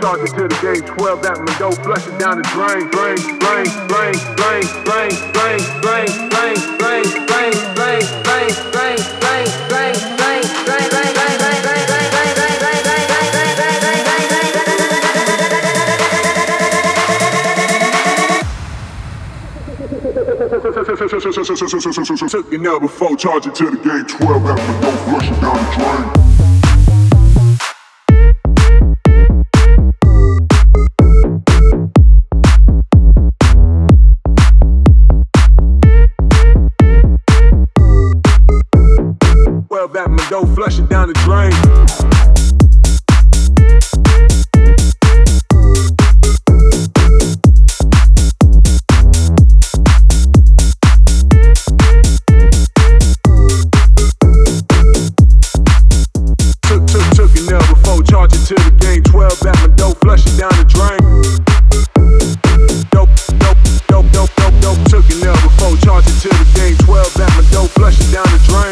Charging to the game, 12 at me, go flush it down the drain, drain, drain, drain, drain, drain, drain, drain. You now before charging to the game 12 that one go flushing down the drain. Well, that man go flush it down the drain. to the game. 12 at my dope, flushing down the drain. Dope, dope, dope, dope, dope, dope. Took another four, charging to the game. 12 at my dope, flushing down the drain.